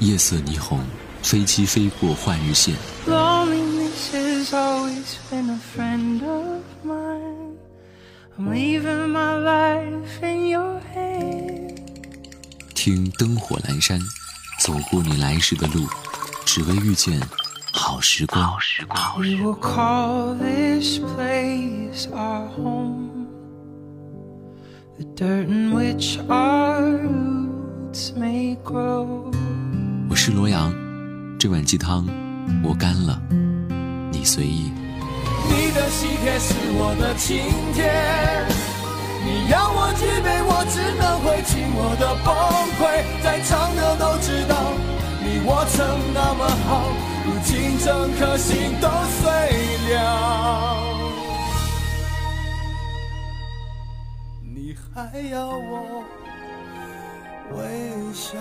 夜色霓虹，飞机飞过换日线。听灯火阑珊，走过你来时的路，只为遇见好时光。我是罗阳，这碗鸡汤我干了，你随意。你的喜帖是我的请帖。你要我举杯，我只能会尽我的崩溃。在场的都知道，你我曾那么好，如今整颗心都碎了。你还要我微笑？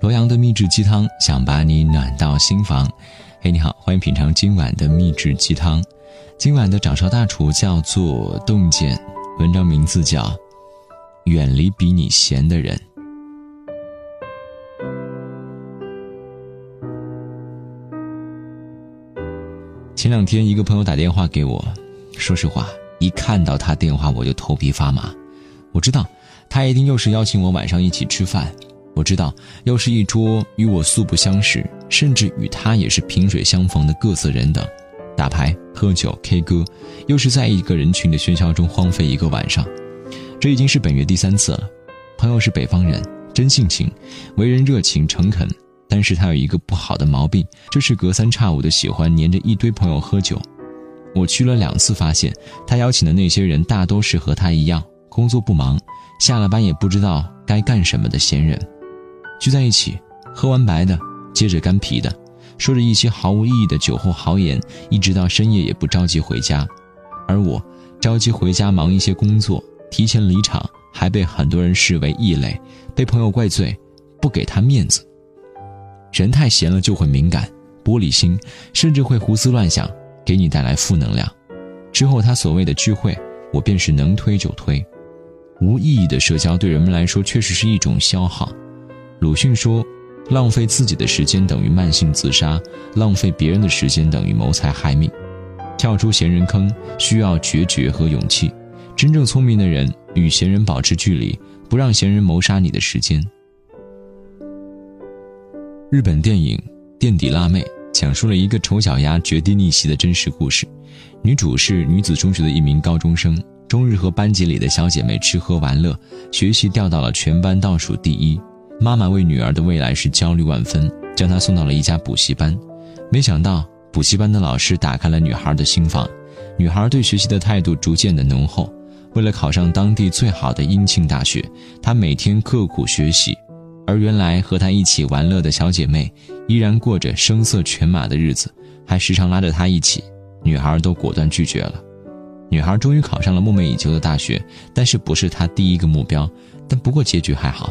罗阳的秘制鸡汤，想把你暖到心房。嘿，你好，欢迎品尝今晚的秘制鸡汤。今晚的掌勺大厨叫做洞见，文章名字叫《远离比你闲的人》。前两天，一个朋友打电话给我，说实话，一看到他电话我就头皮发麻。我知道，他一定又是邀请我晚上一起吃饭。我知道，又是一桌与我素不相识，甚至与他也是萍水相逢的各色人等，打牌、喝酒、K 歌，又是在一个人群的喧嚣中荒废一个晚上。这已经是本月第三次了。朋友是北方人，真性情，为人热情诚恳，但是他有一个不好的毛病，就是隔三差五的喜欢黏着一堆朋友喝酒。我去了两次，发现他邀请的那些人大都是和他一样，工作不忙，下了班也不知道该干什么的闲人。聚在一起，喝完白的，接着干啤的，说着一些毫无意义的酒后豪言，一直到深夜也不着急回家。而我着急回家忙一些工作，提前离场，还被很多人视为异类，被朋友怪罪，不给他面子。人太闲了就会敏感、玻璃心，甚至会胡思乱想，给你带来负能量。之后他所谓的聚会，我便是能推就推。无意义的社交对人们来说确实是一种消耗。鲁迅说：“浪费自己的时间等于慢性自杀，浪费别人的时间等于谋财害命。跳出闲人坑需要决绝和勇气。真正聪明的人与闲人保持距离，不让闲人谋杀你的时间。”日本电影《垫底辣妹》讲述了一个丑小鸭绝地逆袭的真实故事。女主是女子中学的一名高中生，终日和班级里的小姐妹吃喝玩乐，学习掉到了全班倒数第一。妈妈为女儿的未来是焦虑万分，将她送到了一家补习班。没想到，补习班的老师打开了女孩的心房，女孩对学习的态度逐渐的浓厚。为了考上当地最好的英庆大学，她每天刻苦学习。而原来和她一起玩乐的小姐妹，依然过着声色犬马的日子，还时常拉着她一起。女孩都果断拒绝了。女孩终于考上了梦寐以求的大学，但是不是她第一个目标。但不过结局还好。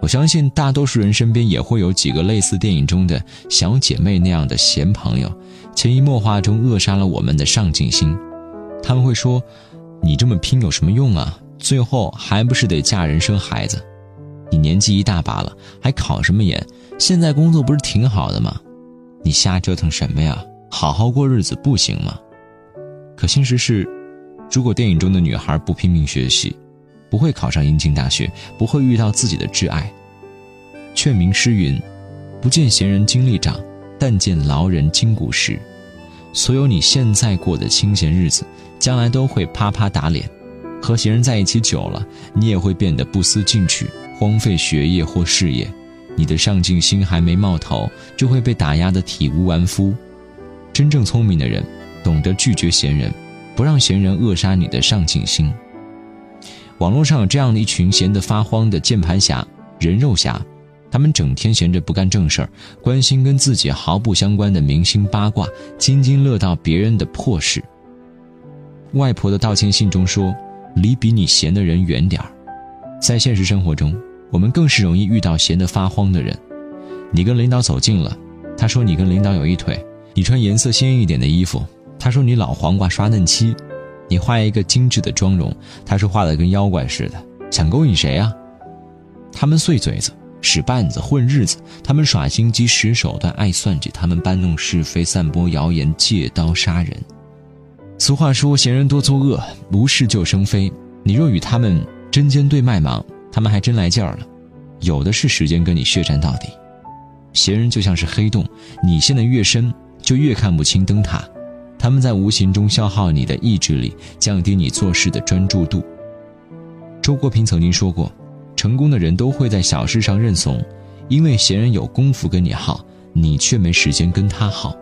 我相信大多数人身边也会有几个类似电影中的小姐妹那样的闲朋友，潜移默化中扼杀了我们的上进心。他们会说：“你这么拼有什么用啊？最后还不是得嫁人生孩子？你年纪一大把了，还考什么研？现在工作不是挺好的吗？你瞎折腾什么呀？好好过日子不行吗？”可现实是，如果电影中的女孩不拼命学习，不会考上英庆大学，不会遇到自己的挚爱。劝民诗云：“不见闲人精力长，但见劳人筋骨实。”所有你现在过的清闲日子，将来都会啪啪打脸。和闲人在一起久了，你也会变得不思进取，荒废学业或事业。你的上进心还没冒头，就会被打压得体无完肤。真正聪明的人，懂得拒绝闲人，不让闲人扼杀你的上进心。网络上有这样的一群闲得发慌的键盘侠、人肉侠，他们整天闲着不干正事儿，关心跟自己毫不相关的明星八卦，津津乐道别人的破事。外婆的道歉信中说：“离比你闲的人远点儿。”在现实生活中，我们更是容易遇到闲得发慌的人。你跟领导走近了，他说你跟领导有一腿；你穿颜色鲜艳一点的衣服，他说你老黄瓜刷嫩漆；你画一个精致的妆容，他说画的跟妖怪似的，想勾引谁啊？他们碎嘴子，使绊子，混日子；他们耍心机，使手段，爱算计；他们搬弄是非，散播谣言，借刀杀人。俗话说，闲人多作恶，无事就生非。你若与他们针尖对麦芒，他们还真来劲儿了，有的是时间跟你血战到底。闲人就像是黑洞，你陷得越深，就越看不清灯塔。他们在无形中消耗你的意志力，降低你做事的专注度。周国平曾经说过。成功的人都会在小事上认怂，因为闲人有功夫跟你耗，你却没时间跟他耗。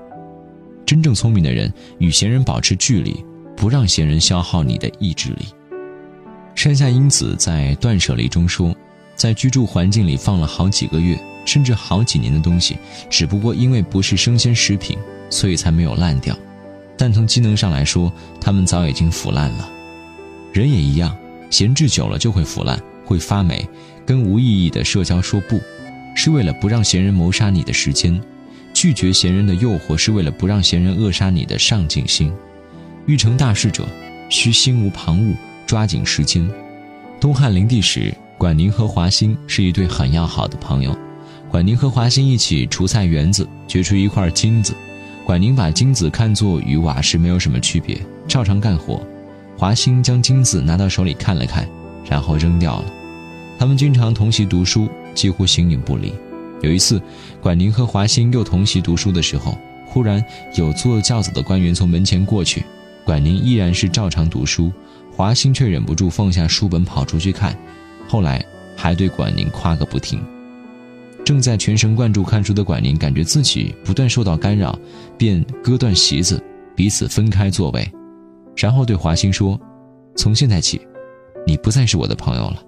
真正聪明的人与闲人保持距离，不让闲人消耗你的意志力。山下英子在《断舍离》中说，在居住环境里放了好几个月，甚至好几年的东西，只不过因为不是生鲜食品，所以才没有烂掉。但从机能上来说，它们早已经腐烂了。人也一样，闲置久了就会腐烂。会发霉，跟无意义的社交说不，是为了不让闲人谋杀你的时间；拒绝闲人的诱惑，是为了不让闲人扼杀你的上进心。欲成大事者，需心无旁骛，抓紧时间。东汉灵帝时，管宁和华歆是一对很要好的朋友。管宁和华歆一起除菜园子，掘出一块金子。管宁把金子看作与瓦石没有什么区别，照常干活。华歆将金子拿到手里看了看。然后扔掉了。他们经常同席读书，几乎形影不离。有一次，管宁和华歆又同席读书的时候，忽然有坐轿子的官员从门前过去。管宁依然是照常读书，华歆却忍不住放下书本跑出去看，后来还对管宁夸个不停。正在全神贯注看书的管宁感觉自己不断受到干扰，便割断席子，彼此分开座位，然后对华歆说：“从现在起。”你不再是我的朋友了。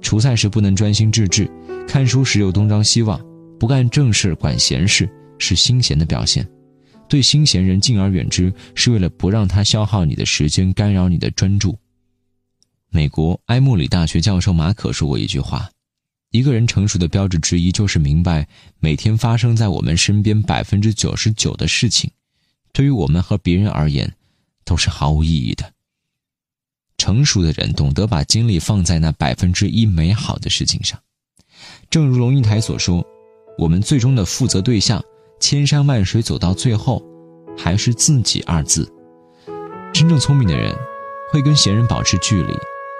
除菜时不能专心致志，看书时又东张西望，不干正事管闲事，是心闲的表现。对心闲人敬而远之，是为了不让他消耗你的时间，干扰你的专注。美国埃默里大学教授马可说过一句话：一个人成熟的标志之一，就是明白每天发生在我们身边百分之九十九的事情，对于我们和别人而言，都是毫无意义的。成熟的人懂得把精力放在那百分之一美好的事情上，正如龙应台所说：“我们最终的负责对象，千山万水走到最后，还是自己二字。”真正聪明的人，会跟闲人保持距离，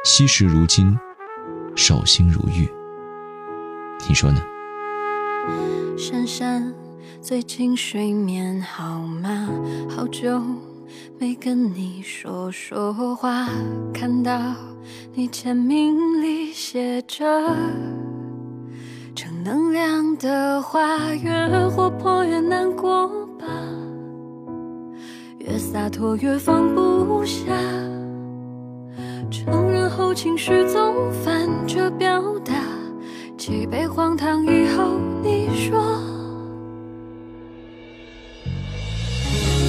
惜时如金，守心如玉。你说呢？珊珊，最近睡眠好吗？好久。没跟你说说话，看到你签名里写着正能量的话，越活泼越难过吧，越洒脱越放不下，承认后情绪总反着表达，几杯荒唐以后你说。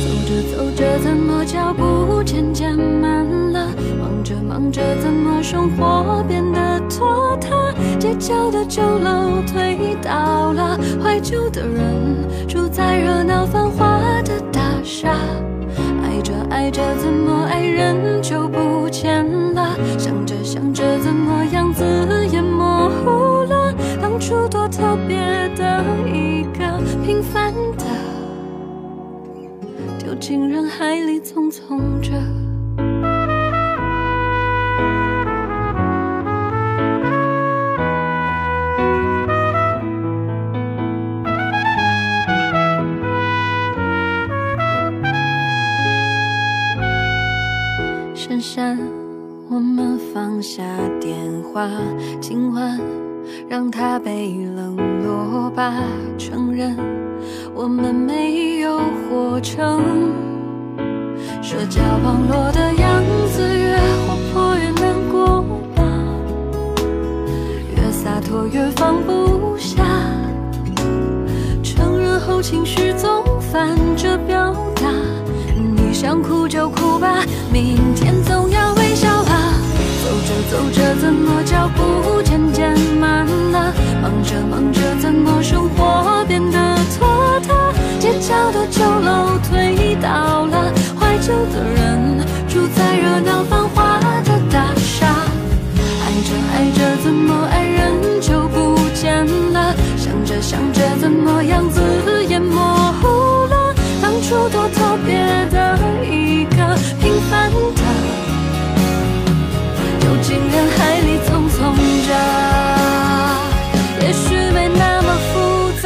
走着走着怎么脚步渐渐慢了？忙着忙着怎么生活变得拖沓？街角的酒楼推倒了，怀旧的人住在热闹繁华的大厦。爱着爱着怎么爱人就不见了？想着想着怎么样子也模糊？当初多特别的一个平凡的。丢进人海里匆匆着，我们没有活成社交网络的样子，越活泼越难过吧，越洒脱越放不下，承认后情绪总反着表达，你想哭就哭吧，明天总要微笑啊。走着走着怎么脚步渐渐别的一个平凡的，游进人海里匆匆着，也许没那么复杂。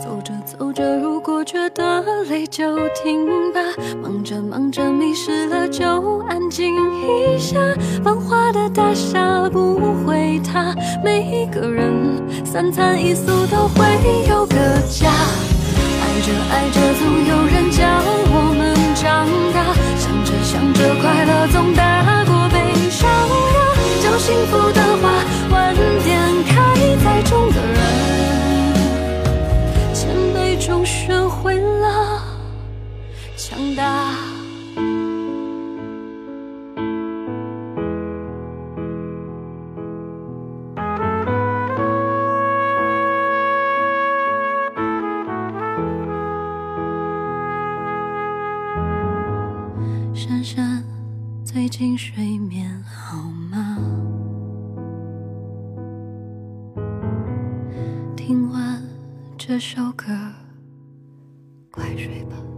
走着走着，如果觉得累就停吧，忙着忙着迷失了就安静一下。繁华的大厦不会塌，每一个人三餐一宿都会有个家。着爱着总有人教我们长大，想着想着快乐总大过悲伤啊。将幸福的花，晚点开在种的人。谦卑中学会了强大。这首歌。快睡吧。